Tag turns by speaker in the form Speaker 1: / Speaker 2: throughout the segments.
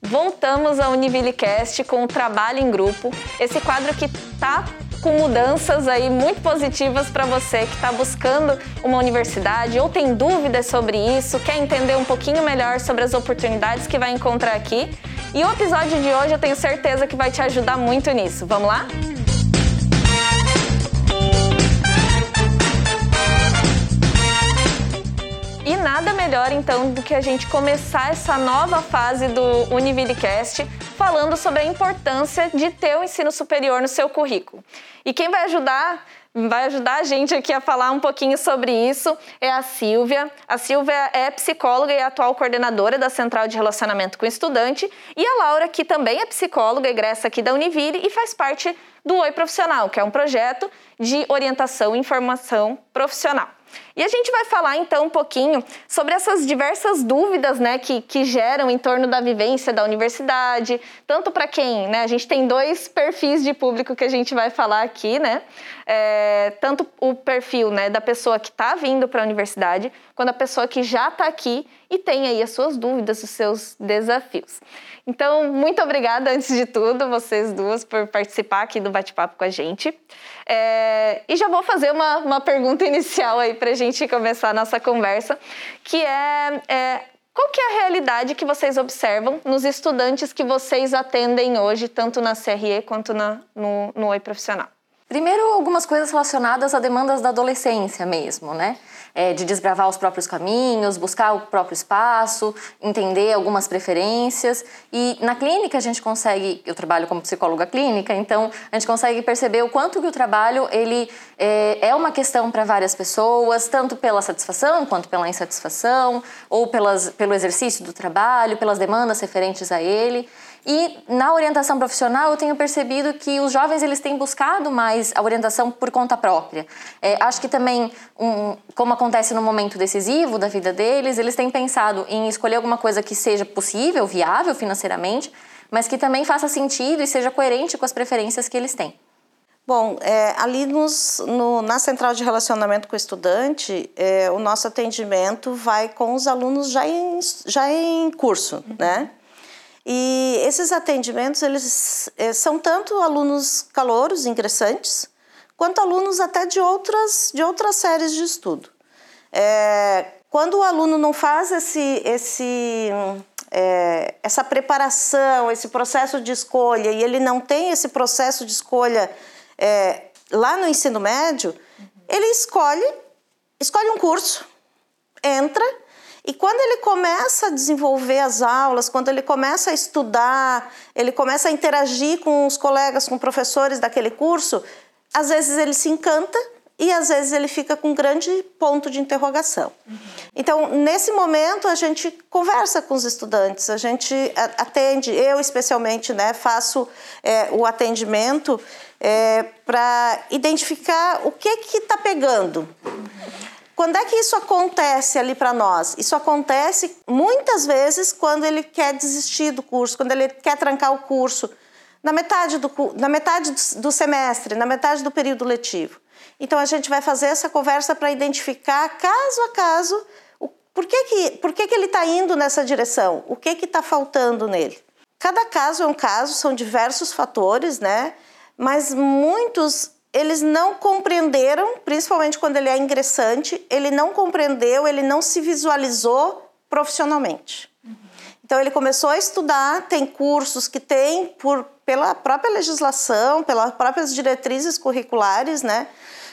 Speaker 1: Voltamos ao Univillecast com o trabalho em grupo, esse quadro que tá com mudanças aí muito positivas para você que está buscando uma universidade ou tem dúvidas sobre isso, quer entender um pouquinho melhor sobre as oportunidades que vai encontrar aqui. E o episódio de hoje eu tenho certeza que vai te ajudar muito nisso. Vamos lá? Nada melhor então do que a gente começar essa nova fase do Univillecast falando sobre a importância de ter o ensino superior no seu currículo. E quem vai ajudar vai ajudar a gente aqui a falar um pouquinho sobre isso é a Silvia. A Silvia é psicóloga e atual coordenadora da Central de Relacionamento com o Estudante. E a Laura, que também é psicóloga, egressa aqui da Univille e faz parte do Oi Profissional, que é um projeto de orientação e informação profissional. E a gente vai falar então um pouquinho sobre essas diversas dúvidas né, que, que geram em torno da vivência da universidade, tanto para quem, né? A gente tem dois perfis de público que a gente vai falar aqui, né? É, tanto o perfil né, da pessoa que está vindo para a universidade, quanto a pessoa que já está aqui e tem aí as suas dúvidas, os seus desafios. Então, muito obrigada, antes de tudo, vocês duas, por participar aqui do bate-papo com a gente. É, e já vou fazer uma, uma pergunta inicial aí para a gente começar a nossa conversa, que é, é qual que é a realidade que vocês observam nos estudantes que vocês atendem hoje, tanto na CRE quanto na, no, no Oi Profissional?
Speaker 2: Primeiro, algumas coisas relacionadas a demandas da adolescência mesmo, né? É, de desbravar os próprios caminhos, buscar o próprio espaço, entender algumas preferências. E na clínica a gente consegue, eu trabalho como psicóloga clínica, então a gente consegue perceber o quanto que o trabalho ele é, é uma questão para várias pessoas, tanto pela satisfação quanto pela insatisfação, ou pelas, pelo exercício do trabalho, pelas demandas referentes a ele. E na orientação profissional eu tenho percebido que os jovens eles têm buscado mais a orientação por conta própria. É, acho que também, um, como acontece no momento decisivo da vida deles, eles têm pensado em escolher alguma coisa que seja possível, viável financeiramente, mas que também faça sentido e seja coerente com as preferências que eles têm.
Speaker 3: Bom, é, ali nos, no, na central de relacionamento com o estudante, é, o nosso atendimento vai com os alunos já em, já em curso, uhum. né? E esses atendimentos, eles eh, são tanto alunos calouros, ingressantes, quanto alunos até de outras, de outras séries de estudo. É, quando o aluno não faz esse, esse, é, essa preparação, esse processo de escolha, e ele não tem esse processo de escolha é, lá no ensino médio, ele escolhe, escolhe um curso, entra e quando ele começa a desenvolver as aulas, quando ele começa a estudar, ele começa a interagir com os colegas, com professores daquele curso, às vezes ele se encanta e às vezes ele fica com um grande ponto de interrogação. Uhum. Então, nesse momento, a gente conversa com os estudantes, a gente atende, eu especialmente, né, faço é, o atendimento é, para identificar o que que está pegando. Uhum. Quando é que isso acontece ali para nós? Isso acontece muitas vezes quando ele quer desistir do curso, quando ele quer trancar o curso, na metade do, na metade do semestre, na metade do período letivo. Então a gente vai fazer essa conversa para identificar caso a caso o, por que, que, por que, que ele está indo nessa direção, o que está faltando nele. Cada caso é um caso, são diversos fatores, né? Mas muitos eles não compreenderam, principalmente quando ele é ingressante, ele não compreendeu, ele não se visualizou profissionalmente. Uhum. Então ele começou a estudar, tem cursos que tem por pela própria legislação, pelas próprias diretrizes curriculares, né?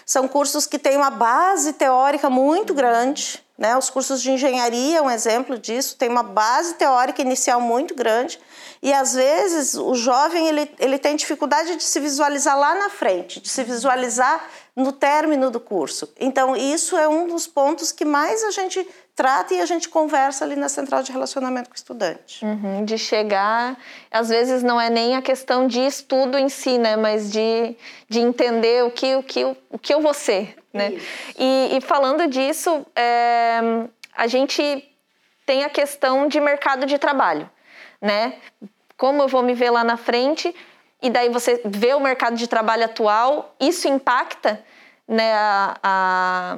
Speaker 3: São cursos que têm uma base teórica muito grande, né? Os cursos de engenharia é um exemplo disso, tem uma base teórica inicial muito grande e às vezes o jovem ele, ele tem dificuldade de se visualizar lá na frente, de se visualizar no término do curso. Então isso é um dos pontos que mais a gente trata e a gente conversa ali na central de relacionamento com o estudante.
Speaker 1: Uhum, de chegar, às vezes não é nem a questão de estudo em si, né, mas de, de entender o que, o, que, o que eu vou ser, né? E, e, falando disso, é, a gente tem a questão de mercado de trabalho, né? Como eu vou me ver lá na frente e daí você vê o mercado de trabalho atual, isso impacta né, a, a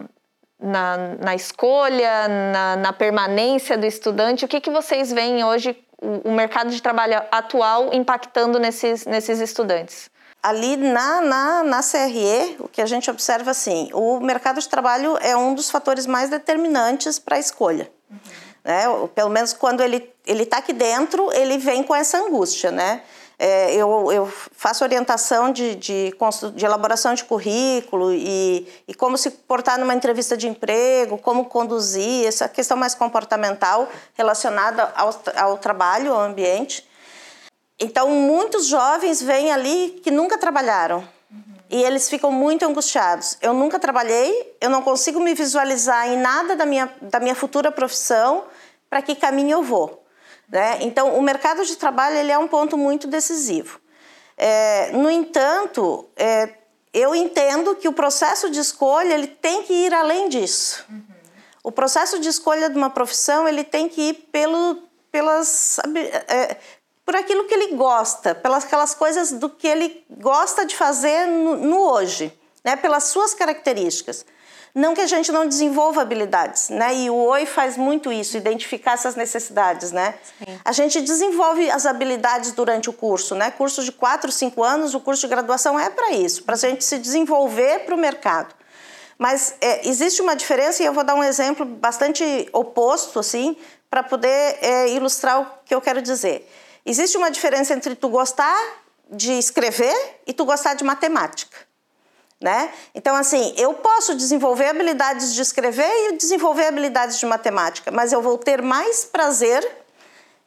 Speaker 1: na, na, escolha, na, na, permanência do estudante? O que, que vocês veem hoje o, o mercado de trabalho atual impactando nesses, nesses estudantes?
Speaker 3: Ali na, na, na CRE, o que a gente observa assim, o mercado de trabalho é um dos fatores mais determinantes para a escolha. Uhum. Né? Pelo menos quando ele está aqui dentro, ele vem com essa angústia, né? É, eu, eu, faço orientação de, de, de, elaboração de currículo e, e, como se portar numa entrevista de emprego, como conduzir, essa questão mais comportamental relacionada ao, ao trabalho, ao ambiente. Então, muitos jovens vêm ali que nunca trabalharam uhum. e eles ficam muito angustiados. Eu nunca trabalhei, eu não consigo me visualizar em nada da minha, da minha futura profissão, para que caminho eu vou. Né? Então, o mercado de trabalho ele é um ponto muito decisivo. É, no entanto, é, eu entendo que o processo de escolha ele tem que ir além disso. Uhum. O processo de escolha de uma profissão ele tem que ir pelo, pelas, é, por aquilo que ele gosta, pelas aquelas coisas do que ele gosta de fazer no, no hoje, né? pelas suas características. Não que a gente não desenvolva habilidades, né? E o OI faz muito isso, identificar essas necessidades, né? Sim. A gente desenvolve as habilidades durante o curso, né? Curso de 4, 5 anos, o curso de graduação é para isso, para a gente se desenvolver para o mercado. Mas é, existe uma diferença, e eu vou dar um exemplo bastante oposto, assim, para poder é, ilustrar o que eu quero dizer. Existe uma diferença entre tu gostar de escrever e tu gostar de matemática. Né? Então, assim, eu posso desenvolver habilidades de escrever e desenvolver habilidades de matemática, mas eu vou ter mais prazer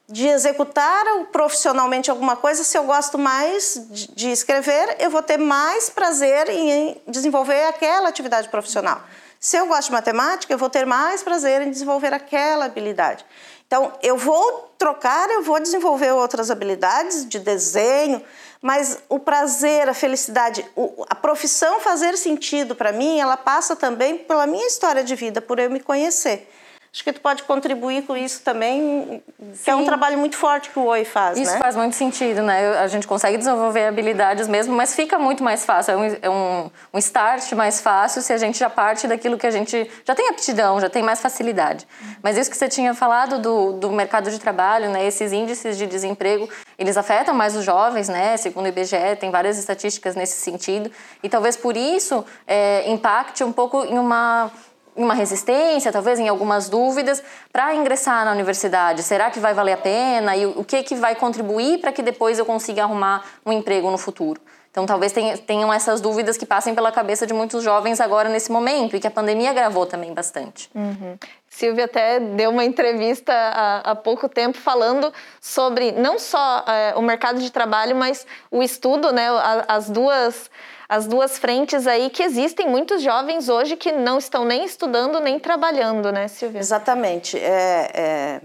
Speaker 3: de executar profissionalmente alguma coisa se eu gosto mais de escrever, eu vou ter mais prazer em desenvolver aquela atividade profissional. Se eu gosto de matemática, eu vou ter mais prazer em desenvolver aquela habilidade. Então, eu vou trocar, eu vou desenvolver outras habilidades de desenho, mas o prazer, a felicidade, a profissão fazer sentido para mim, ela passa também pela minha história de vida, por eu me conhecer. Acho que tu pode contribuir com isso também, que é um trabalho muito forte que o OI faz,
Speaker 2: Isso
Speaker 3: né?
Speaker 2: faz muito sentido, né? A gente consegue desenvolver habilidades mesmo, mas fica muito mais fácil. É um, é um, um start mais fácil se a gente já parte daquilo que a gente já tem aptidão, já tem mais facilidade. Mas isso que você tinha falado do, do mercado de trabalho, né? Esses índices de desemprego, eles afetam mais os jovens, né? Segundo o IBGE, tem várias estatísticas nesse sentido. E talvez por isso é, impacte um pouco em uma uma resistência, talvez em algumas dúvidas para ingressar na universidade. Será que vai valer a pena? E o que, que vai contribuir para que depois eu consiga arrumar um emprego no futuro? Então, talvez tenham essas dúvidas que passem pela cabeça de muitos jovens agora nesse momento e que a pandemia agravou também bastante.
Speaker 1: Uhum. Silvia até deu uma entrevista há, há, pouco tempo falando sobre não só é, o mercado de trabalho, mas o estudo, né, as duas as duas frentes aí que existem muitos jovens hoje que não estão nem estudando nem trabalhando, né, Silvia?
Speaker 3: Exatamente. É, é,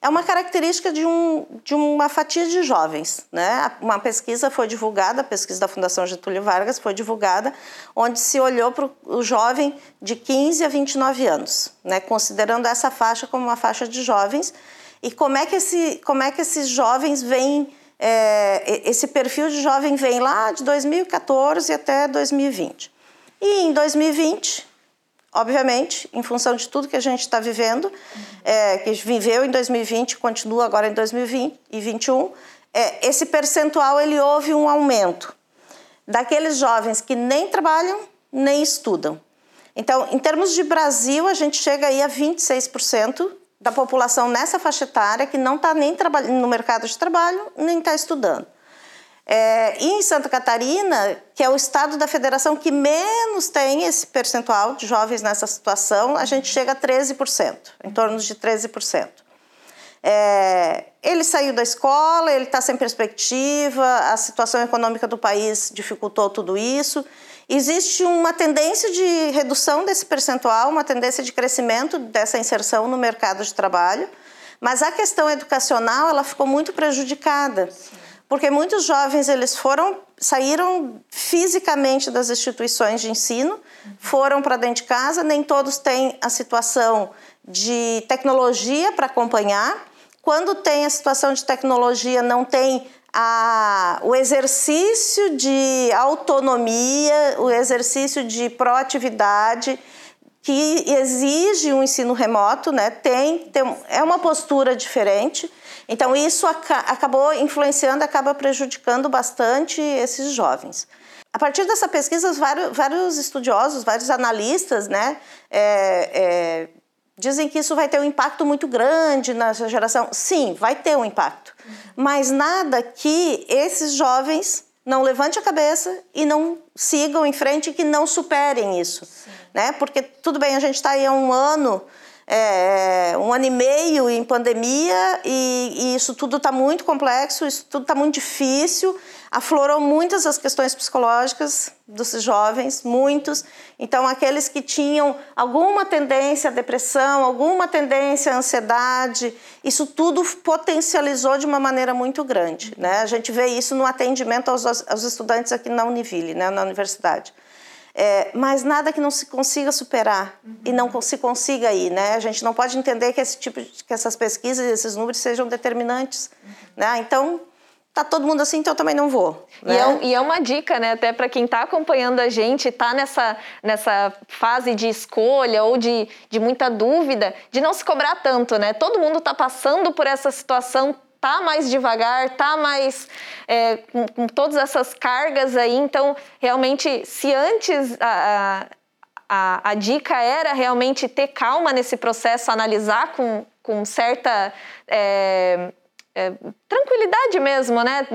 Speaker 3: é uma característica de, um, de uma fatia de jovens. Né? Uma pesquisa foi divulgada, a pesquisa da Fundação Getúlio Vargas foi divulgada, onde se olhou para o jovem de 15 a 29 anos, né? considerando essa faixa como uma faixa de jovens. E como é que, esse, como é que esses jovens vêm é, esse perfil de jovem vem lá de 2014 até 2020. E em 2020, obviamente, em função de tudo que a gente está vivendo, é, que viveu em 2020, continua agora em 2021, é, esse percentual ele houve um aumento daqueles jovens que nem trabalham nem estudam. Então, em termos de Brasil, a gente chega aí a 26% da população nessa faixa etária que não está nem no mercado de trabalho, nem está estudando. É, e em Santa Catarina, que é o estado da federação que menos tem esse percentual de jovens nessa situação, a gente chega a 13%, em torno de 13%. É, ele saiu da escola, ele está sem perspectiva, a situação econômica do país dificultou tudo isso. Existe uma tendência de redução desse percentual, uma tendência de crescimento dessa inserção no mercado de trabalho, mas a questão educacional ela ficou muito prejudicada, porque muitos jovens eles foram saíram fisicamente das instituições de ensino, foram para dentro de casa, nem todos têm a situação de tecnologia para acompanhar. Quando tem a situação de tecnologia, não tem a, o exercício de autonomia, o exercício de proatividade, que exige um ensino remoto, né? Tem, tem é uma postura diferente. Então isso aca acabou influenciando, acaba prejudicando bastante esses jovens. A partir dessa pesquisa, vários, vários estudiosos, vários analistas, né, é, é, dizem que isso vai ter um impacto muito grande nessa geração. Sim, vai ter um impacto, mas nada que esses jovens não levante a cabeça e não sigam em frente e que não superem isso, Sim. né? Porque tudo bem, a gente está aí há um ano, é, um ano e meio em pandemia e, e isso tudo está muito complexo, isso tudo está muito difícil aflorou muitas as questões psicológicas dos jovens, muitos. Então, aqueles que tinham alguma tendência à depressão, alguma tendência à ansiedade, isso tudo potencializou de uma maneira muito grande. Né? A gente vê isso no atendimento aos, aos estudantes aqui na Univille, né, na universidade. É, mas nada que não se consiga superar uhum. e não se consiga ir, né? A gente não pode entender que esse tipo, de, que essas pesquisas, esses números sejam determinantes, uhum. né? Então tá todo mundo assim, então eu também não vou. Né?
Speaker 1: E, é, e, é, uma dica, né, até para quem está acompanhando a gente, está nessa, nessa fase de escolha ou de, de muita dúvida, de não se cobrar tanto, né? Todo mundo está passando por essa situação, tá mais devagar, tá mais é, com, com, todas essas cargas aí, então realmente, se antes a, a, a dica era realmente ter calma nesse processo, analisar com, com certa. É, é, tranquilidade mesmo, né?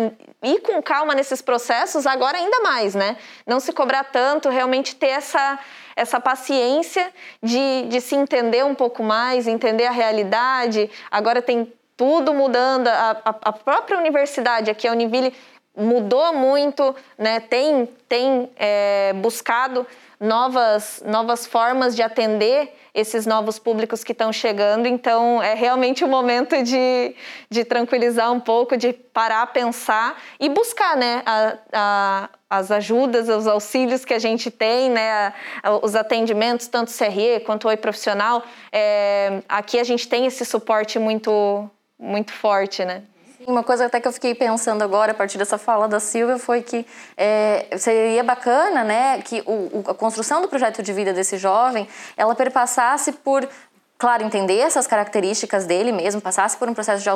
Speaker 1: Ir com calma nesses processos, agora ainda mais, né? Não se cobrar tanto, realmente ter essa, essa paciência de, de se entender um pouco mais, entender a realidade. Agora tem tudo mudando, a, a, a própria universidade aqui, a Univille, mudou muito, né? Tem, tem é, buscado novas, novas formas de atender esses novos públicos que estão chegando. Então, é realmente o momento de, de tranquilizar um pouco, de parar, pensar e buscar né, a, a, as ajudas, os auxílios que a gente tem, né, os atendimentos, tanto CRE quanto Oi Profissional. É, aqui a gente tem esse suporte muito, muito forte, né?
Speaker 2: Uma coisa até que eu fiquei pensando agora, a partir dessa fala da Silvia, foi que é, seria bacana né, que o, a construção do projeto de vida desse jovem, ela perpassasse por claro, entender essas características dele mesmo, passasse por um processo de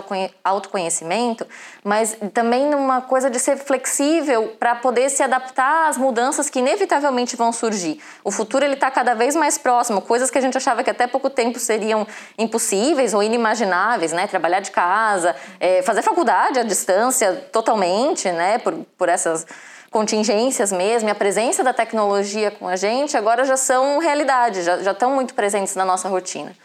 Speaker 2: autoconhecimento, mas também numa coisa de ser flexível para poder se adaptar às mudanças que inevitavelmente vão surgir. O futuro ele está cada vez mais próximo, coisas que a gente achava que até pouco tempo seriam impossíveis ou inimagináveis, né? Trabalhar de casa, é, fazer faculdade à distância totalmente, né? Por, por essas contingências mesmo, e a presença da tecnologia com a gente agora já são realidade, já, já estão muito presentes na nossa rotina.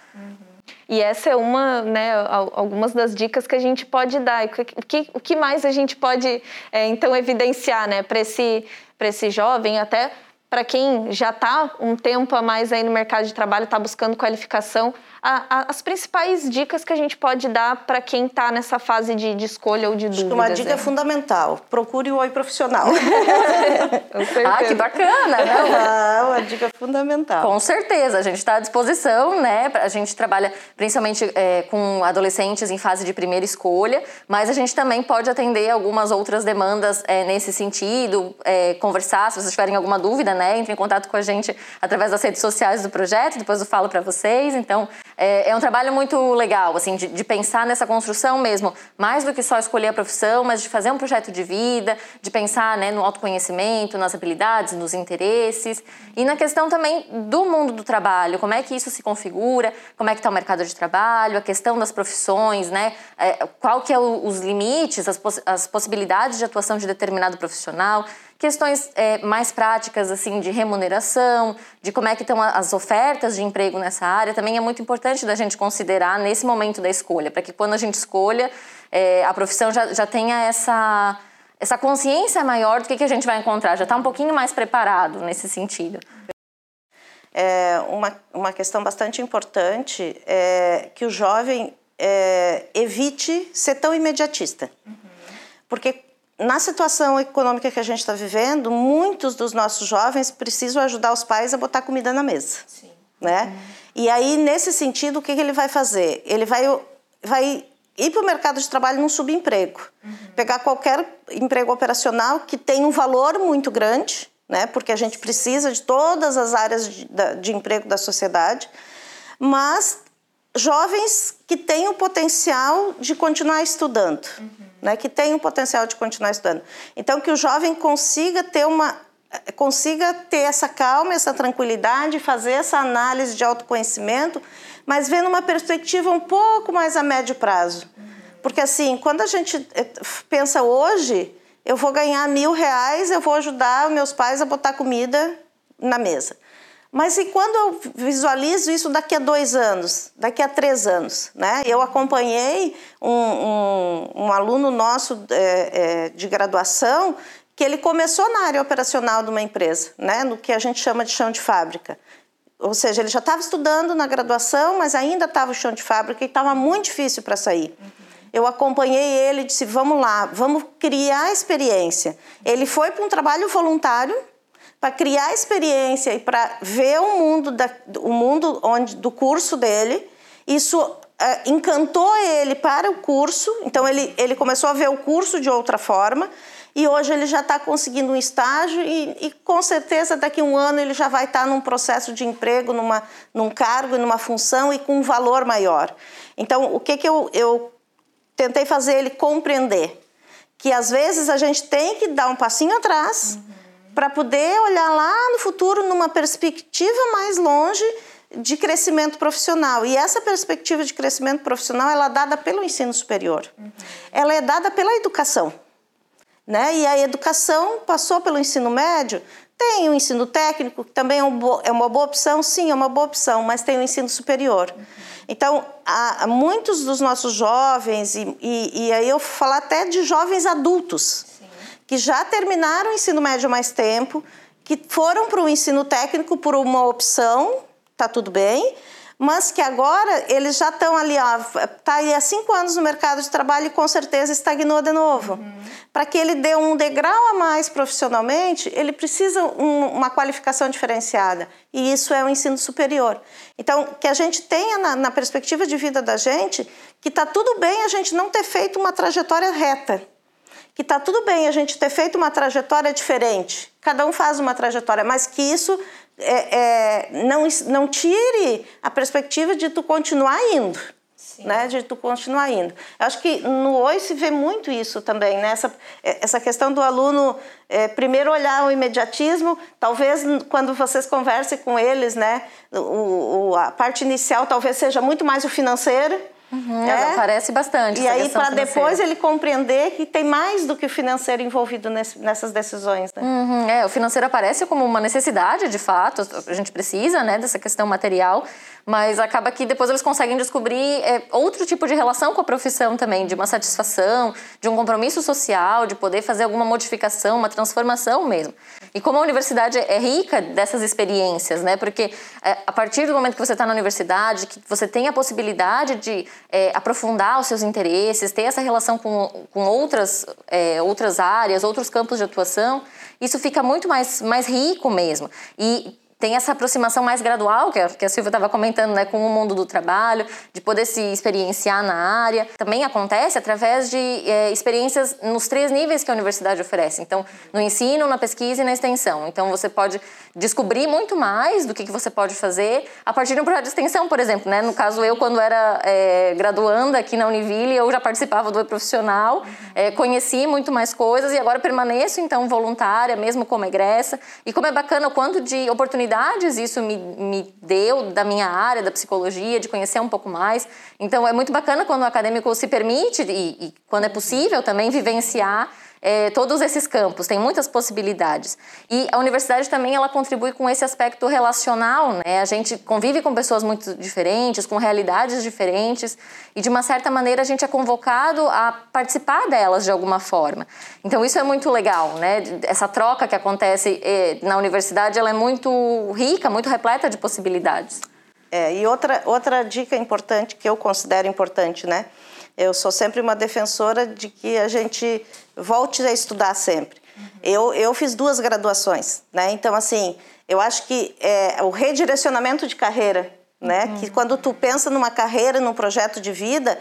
Speaker 1: E essa é uma, né, algumas das dicas que a gente pode dar. O que, o que mais a gente pode, é, então, evidenciar, né, para esse, esse jovem, até para quem já está um tempo a mais aí no mercado de trabalho, está buscando qualificação, a, a, as principais dicas que a gente pode dar para quem está nessa fase de, de, escolha ou de dúvida.
Speaker 3: Uma dica né? fundamental: procure o oi profissional.
Speaker 2: ah, que bacana! Não?
Speaker 3: Ah, uma dica fundamental.
Speaker 2: Com certeza, a gente está à disposição, né? A gente trabalha principalmente é, com adolescentes em fase de primeira escolha, mas a gente também pode atender algumas outras demandas é, nesse sentido, é, conversar, se vocês tiverem alguma dúvida, né? Entre em contato com a gente através das redes sociais do projeto, depois eu falo para vocês. Então, é, é, um trabalho muito legal, assim, de, de, pensar nessa construção mesmo, mais do que só escolher a profissão, mas de fazer um projeto de vida, de pensar né, no autoconhecimento, nas habilidades, nos interesses e na questão também do mundo do trabalho, como é que isso se configura, como é que está o mercado de trabalho, a questão das profissões, né, é, qual que é o, os limites, as, poss as possibilidades de atuação de determinado profissional questões é, mais práticas assim de remuneração, de como é que estão as ofertas de emprego nessa área, também é muito importante da gente considerar nesse momento da escolha, para que quando a gente escolha, é, a profissão já, já tenha essa, essa consciência maior do que, que a gente vai encontrar, já está um pouquinho mais preparado nesse sentido.
Speaker 3: É uma, uma questão bastante importante é que o jovem é, evite ser tão imediatista. Uhum. Porque na situação econômica que a gente está vivendo, muitos dos nossos jovens precisam ajudar os pais a botar comida na mesa. Sim. Né? Uhum. E aí, nesse sentido, o que, que ele vai fazer? Ele vai, vai ir para o mercado de trabalho num subemprego. Uhum. Pegar qualquer emprego operacional que tem um valor muito grande, né? Porque a gente precisa de todas as áreas de, de emprego da sociedade, mas jovens que têm o potencial de continuar estudando, uhum. Né? Que têm o potencial de continuar estudando. Então que o jovem consiga ter uma consiga ter essa calma, essa tranquilidade, fazer essa análise de autoconhecimento, mas vendo uma perspectiva um pouco mais a médio prazo. Porque assim, quando a gente eh, pensa hoje, eu vou ganhar mil reais, eu vou ajudar meus pais a botar comida na mesa. Mas e quando eu visualizo isso daqui a dois anos, daqui a três anos? Né? Eu acompanhei um, um, um aluno nosso é, é, de graduação que ele começou na área operacional de uma empresa, né, no que a gente chama de chão de fábrica. Ou seja, ele já estava estudando na graduação, mas ainda estava o chão de fábrica e estava muito difícil para sair. Eu acompanhei ele e disse: vamos lá, vamos criar experiência. Ele foi para um trabalho voluntário para criar experiência e para ver o mundo, da, o mundo onde, do curso dele. Isso uh, encantou ele para o curso, então ele, ele começou a ver o curso de outra forma e hoje ele já está conseguindo um estágio e, e, com certeza daqui a um ano ele já vai estar tá num processo de emprego, numa, num cargo, numa função e com um valor maior. Então, o que, que eu, eu tentei fazer ele compreender? Que às vezes a gente tem que dar um passinho atrás uhum. Para poder olhar lá no futuro numa perspectiva mais longe de crescimento profissional. E essa perspectiva de crescimento profissional ela é dada pelo ensino superior. Uhum. Ela é dada pela educação. Né? E a educação passou pelo ensino médio, tem o ensino técnico, que também é, é uma boa opção, sim, é uma boa opção, mas tem o ensino superior. Uhum. Então, há, muitos dos nossos jovens, e, e, e, aí eu falar até de jovens adultos. Que já terminaram o ensino médio há mais tempo, que foram para o ensino técnico por uma opção, tá tudo bem, mas que agora eles já estão ali, está aí há cinco anos no mercado de trabalho e com certeza estagnou de novo. Uhum. Para que ele dê um degrau a mais profissionalmente, ele precisa um, uma qualificação diferenciada e isso é o ensino superior. Então, que a gente tenha na, na perspectiva de vida da gente que está tudo bem a gente não ter feito uma trajetória reta que está tudo bem a gente ter feito uma trajetória diferente. Cada um faz uma trajetória, mas que isso é, é, não, não tire a perspectiva de tu continuar indo. Né, de tu continuar indo. Eu acho que no Oi se vê muito isso também, né? essa, é, essa questão do aluno é, primeiro olhar o imediatismo, talvez quando vocês conversem com eles, né, o, o, a parte inicial talvez seja muito mais o financeiro,
Speaker 2: Uhum, é? Aparece bastante.
Speaker 3: E aí, para depois ele compreender que tem mais do que o financeiro envolvido nesse, nessas decisões. Né?
Speaker 2: Uhum, é, o financeiro aparece como uma necessidade, de fato, a gente precisa né, dessa questão material, mas acaba que depois eles conseguem descobrir é, outro tipo de relação com a profissão também, de uma satisfação, de um compromisso social, de poder fazer alguma modificação, uma transformação mesmo. E como a universidade é rica dessas experiências, né? Porque é, a partir do momento que você está na universidade, que você tem a possibilidade de é, aprofundar os seus interesses, ter essa relação com, com outras, é, outras áreas, outros campos de atuação, isso fica muito mais, mais rico mesmo. E tem essa aproximação mais gradual, que a, que a Silvia estava comentando, né, com o mundo do trabalho, de poder se experienciar na área. Também acontece através de é, experiências nos três níveis que a universidade oferece. Então, no ensino, na pesquisa e na extensão. Então, você pode descobrir muito mais do que, que você pode fazer a partir de um projeto de extensão, por exemplo. Né? No caso, eu, quando era é, graduanda aqui na Univille, eu já participava do profissional, é, conheci muito mais coisas e agora permaneço, então, voluntária, mesmo como egressa. E como é bacana o quanto de oportunidades isso me, me deu da minha área, da psicologia, de conhecer um pouco mais. Então, é muito bacana quando o acadêmico se permite, e, e quando é possível também, vivenciar é, todos esses campos, tem muitas possibilidades. E a universidade também ela contribui com esse aspecto relacional, né? A gente convive com pessoas muito diferentes, com realidades diferentes, e de uma certa maneira a gente é convocado a participar delas de alguma forma. Então isso é muito legal, né? Essa troca que acontece é, na universidade ela é muito rica, muito repleta de possibilidades.
Speaker 3: É, e outra, outra dica importante que eu considero importante, né? Eu sou sempre uma defensora de que a gente volte a estudar sempre. Uhum. Eu, eu fiz duas graduações, né? Então, assim, eu acho que é, o redirecionamento de carreira, né? Uhum. Que quando tu pensa numa carreira, num projeto de vida,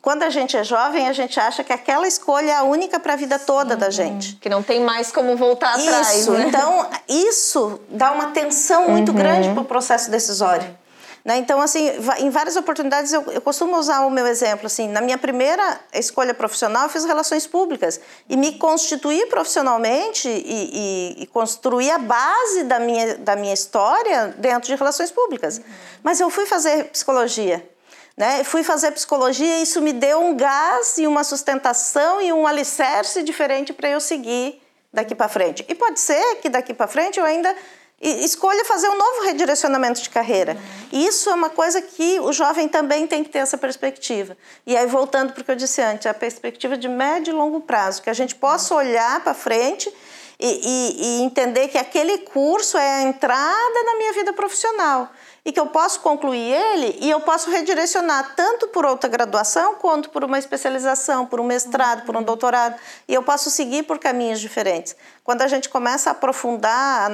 Speaker 3: quando a gente é jovem, a gente acha que aquela escolha é a única para a vida toda da gente.
Speaker 1: Que não tem mais como voltar
Speaker 3: isso,
Speaker 1: atrás.
Speaker 3: Isso,
Speaker 1: né?
Speaker 3: então isso dá uma tensão muito uhum. grande para o processo decisório. Né? Então, assim, em várias oportunidades eu, eu, costumo usar o meu exemplo. Assim, na minha primeira escolha profissional, eu fiz relações públicas e me constituí profissionalmente e, e, e construí a base da minha, da minha história dentro de relações públicas. Uhum. Mas eu fui fazer psicologia. Né? Fui fazer psicologia e isso me deu um gás e uma sustentação e um alicerce diferente para eu seguir daqui para frente. E pode ser que daqui para frente eu ainda escolha fazer um novo redirecionamento de carreira. E isso é uma coisa que o jovem também tem que ter essa perspectiva. E aí, voltando para o que eu disse antes, a perspectiva de médio e longo prazo, que a gente possa olhar para frente e, e, e entender que aquele curso é a entrada na minha vida profissional e que eu posso concluir ele e eu posso redirecionar tanto por outra graduação quanto por uma especialização, por um mestrado, por um doutorado, e eu posso seguir por caminhos diferentes. Quando a gente começa a aprofundar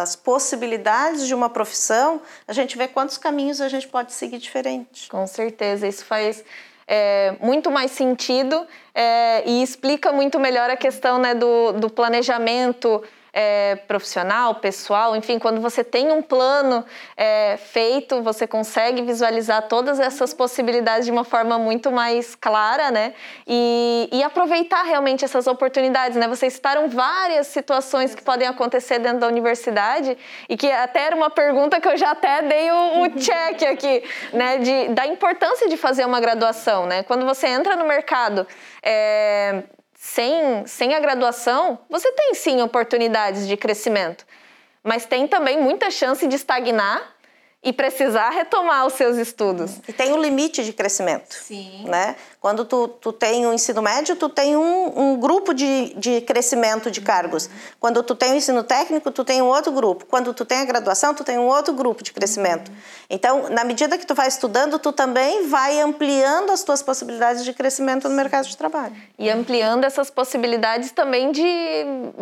Speaker 3: as possibilidades de uma profissão, a gente vê quantos caminhos a gente pode seguir diferentes.
Speaker 1: Com certeza, isso faz é, muito mais sentido é, e explica muito melhor a questão né, do, do planejamento é, profissional, pessoal, enfim, quando você tem um plano é, feito, você consegue visualizar todas essas possibilidades de uma forma muito mais clara, né? E, e aproveitar realmente essas oportunidades, né? Vocês citaram várias situações que podem acontecer dentro da universidade e que até era uma pergunta que eu já até dei o, o check aqui, né? De, da importância de fazer uma graduação, né? Quando você entra no mercado, é, sem, sem a graduação, você tem sim oportunidades de crescimento, mas tem também muita chance de estagnar e precisar retomar os seus estudos.
Speaker 3: E tem um limite de crescimento.
Speaker 2: Sim.
Speaker 3: Né? Quando tu, tu tem o ensino médio, tu tem um, um grupo de, de crescimento de cargos. Quando tu tem o ensino técnico, tu tem um outro grupo. Quando tu tem a graduação, tu tem um outro grupo de crescimento. Então, na medida que tu vai estudando, tu também vai ampliando as tuas possibilidades de crescimento no mercado de trabalho.
Speaker 1: E ampliando essas possibilidades também de,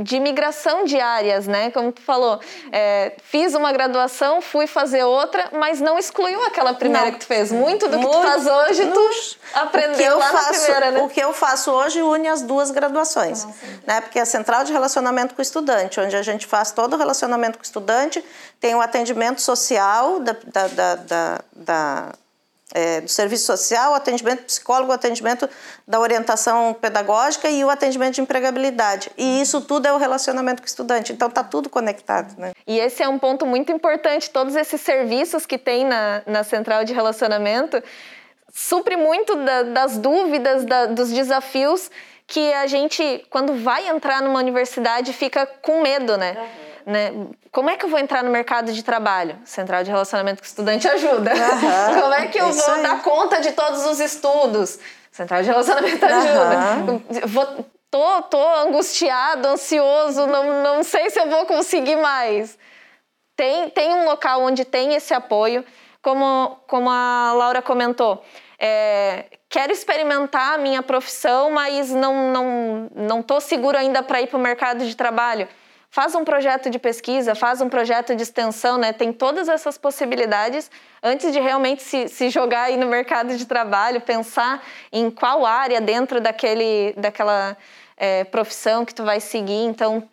Speaker 1: de migração de áreas, né? Como tu falou, é, fiz uma graduação, fui fazer outra, mas não excluiu aquela primeira não. que tu fez. Muito do que Muito, tu faz hoje, tu aprendeu eu faço, primeira, né?
Speaker 3: O que eu faço hoje une as duas graduações. Nossa. Né? Porque a central de relacionamento com o estudante, onde a gente faz todo o relacionamento com o estudante, tem o atendimento social da, da, da, da, é, do serviço social, o atendimento psicólogo, o atendimento da orientação pedagógica e o atendimento de empregabilidade. E isso tudo é o relacionamento com o estudante. Então está tudo conectado. Né?
Speaker 1: E esse é um ponto muito importante. Todos esses serviços que tem na, na central de relacionamento supre muito da, das dúvidas, da, dos desafios que a gente, quando vai entrar numa universidade, fica com medo, né? Uhum. né? Como é que eu vou entrar no mercado de trabalho? Central de Relacionamento com Estudante ajuda. Uhum. Como é que eu vou dar conta de todos os estudos? Central de Relacionamento ajuda. Uhum. Vou, tô, tô angustiado, ansioso, não, não sei se eu vou conseguir mais. Tem, tem um local onde tem esse apoio como, como a Laura comentou, é, quero experimentar a minha profissão, mas não não não seguro ainda para ir para o mercado de trabalho. Faz um projeto de pesquisa, faz um projeto de extensão, né? Tem todas essas possibilidades antes de realmente se, se jogar aí no mercado de trabalho, pensar em qual área dentro daquele, daquela é, profissão que tu vai seguir. Então,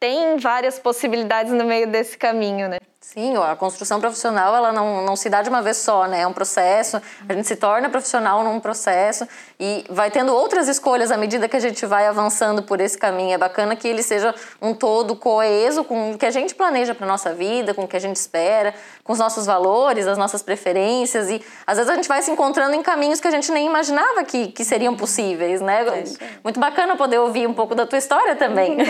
Speaker 1: tem várias possibilidades no meio desse caminho, né?
Speaker 2: Sim, a construção profissional ela não, não se dá de uma vez só, né? É um processo, a gente se torna profissional num processo e vai tendo outras escolhas à medida que a gente vai avançando por esse caminho. É bacana que ele seja um todo coeso com o que a gente planeja para nossa vida, com o que a gente espera, com os nossos valores, as nossas preferências e às vezes a gente vai se encontrando em caminhos que a gente nem imaginava que, que seriam possíveis, né? É Muito bacana poder ouvir um pouco da tua história também.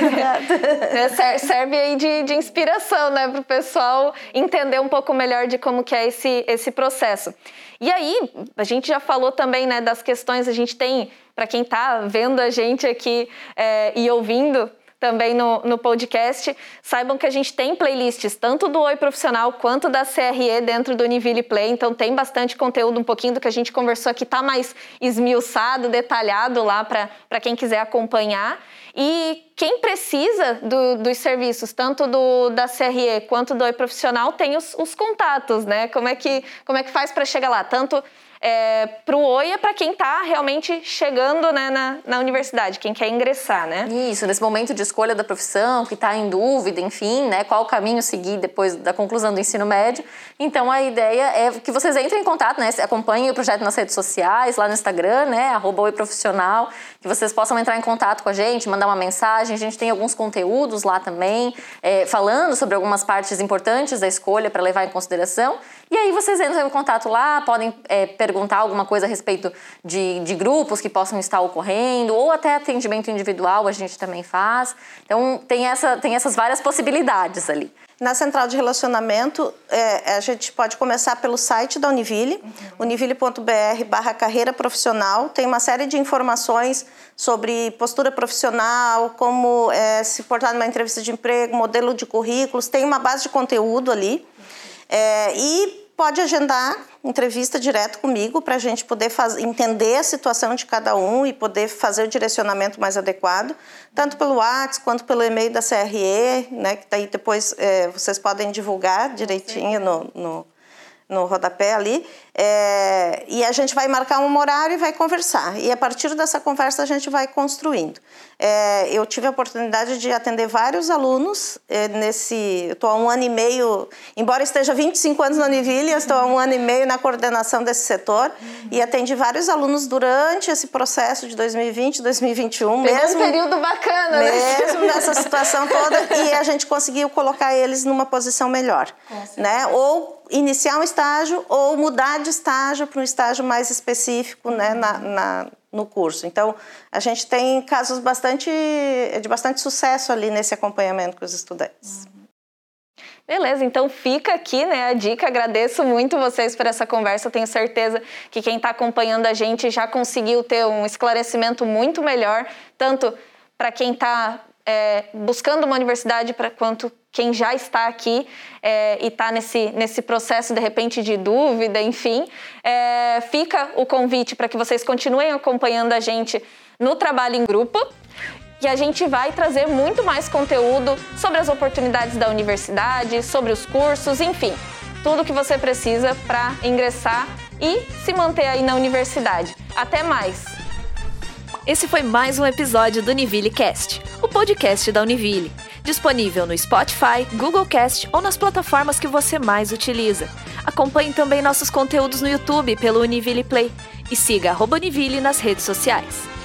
Speaker 1: É, serve aí de, de inspiração, né, para o pessoal pessoal entender um pouco melhor de como que é esse, esse processo. E aí, a gente já falou também né, das questões, a gente tem, para quem está vendo a gente aqui é, e ouvindo, também no, no podcast, saibam que a gente tem playlists tanto do Oi Profissional quanto da CRE dentro do Univille Play, então tem bastante conteúdo, um pouquinho do que a gente conversou aqui, tá mais esmiuçado, detalhado lá para quem quiser acompanhar. E quem precisa do, dos serviços, tanto do, da CRE quanto do Oi Profissional, tem os, os contatos, né? Como é que, como é que faz para chegar lá? Tanto é, para o OI é para quem está realmente chegando né, na, na universidade, quem quer ingressar, né?
Speaker 2: Isso, nesse momento de escolha da profissão, que está em dúvida, enfim, né, qual caminho seguir depois da conclusão do ensino médio. Então a ideia é que vocês entrem em contato, né, acompanhem o projeto nas redes sociais, lá no Instagram, né, arroba Profissional, que vocês possam entrar em contato com a gente, mandar uma mensagem. A gente tem alguns conteúdos lá também, é, falando sobre algumas partes importantes da escolha para levar em consideração. E aí vocês entram em contato lá, podem é, perguntar alguma coisa a respeito de, de grupos que possam estar ocorrendo, ou até atendimento individual a gente também faz. Então tem, essa, tem essas várias possibilidades ali.
Speaker 3: Na central de relacionamento, é, a gente pode começar pelo site da Univille, uhum. univille.br barra carreira profissional. Tem uma série de informações sobre postura profissional, como é, se portar numa entrevista de emprego, modelo de currículos. Tem uma base de conteúdo ali. É, e pode agendar entrevista direto comigo para a gente poder entender a situação de cada um e poder fazer o direcionamento mais adequado, tanto pelo WhatsApp quanto pelo e-mail da CRE, né, que daí depois é, vocês podem divulgar direitinho no, no, no rodapé ali. É, e a gente vai marcar um horário e vai conversar. E a partir dessa conversa a gente vai construindo. É, eu tive a oportunidade de atender vários alunos é, nesse. Estou há um ano e meio, embora esteja 25 anos na Univille, estou há um ano e meio na coordenação desse setor uhum. e atendi vários alunos durante esse processo de 2020, 2021.
Speaker 1: Pegou mesmo um período bacana,
Speaker 3: né? Mesmo nessa situação toda, e a gente conseguiu colocar eles numa posição melhor. Né? Ou iniciar um estágio ou mudar de estágio para um estágio mais específico né, na, na, no curso. Então, a gente tem casos bastante, de bastante sucesso ali nesse acompanhamento com os estudantes.
Speaker 1: Beleza, então fica aqui né, a dica. Agradeço muito vocês por essa conversa. Tenho certeza que quem está acompanhando a gente já conseguiu ter um esclarecimento muito melhor, tanto para quem está é, buscando uma universidade pra, quanto quem já está aqui é, e está nesse, nesse processo, de repente, de dúvida, enfim. É, fica o convite para que vocês continuem acompanhando a gente no trabalho em grupo. E a gente vai trazer muito mais conteúdo sobre as oportunidades da universidade, sobre os cursos, enfim, tudo que você precisa para ingressar e se manter aí na universidade. Até mais!
Speaker 4: Esse foi mais um episódio do Univille Cast, o podcast da Univille. Disponível no Spotify, Google Cast ou nas plataformas que você mais utiliza. Acompanhe também nossos conteúdos no YouTube pelo Univille Play e siga Univille nas redes sociais.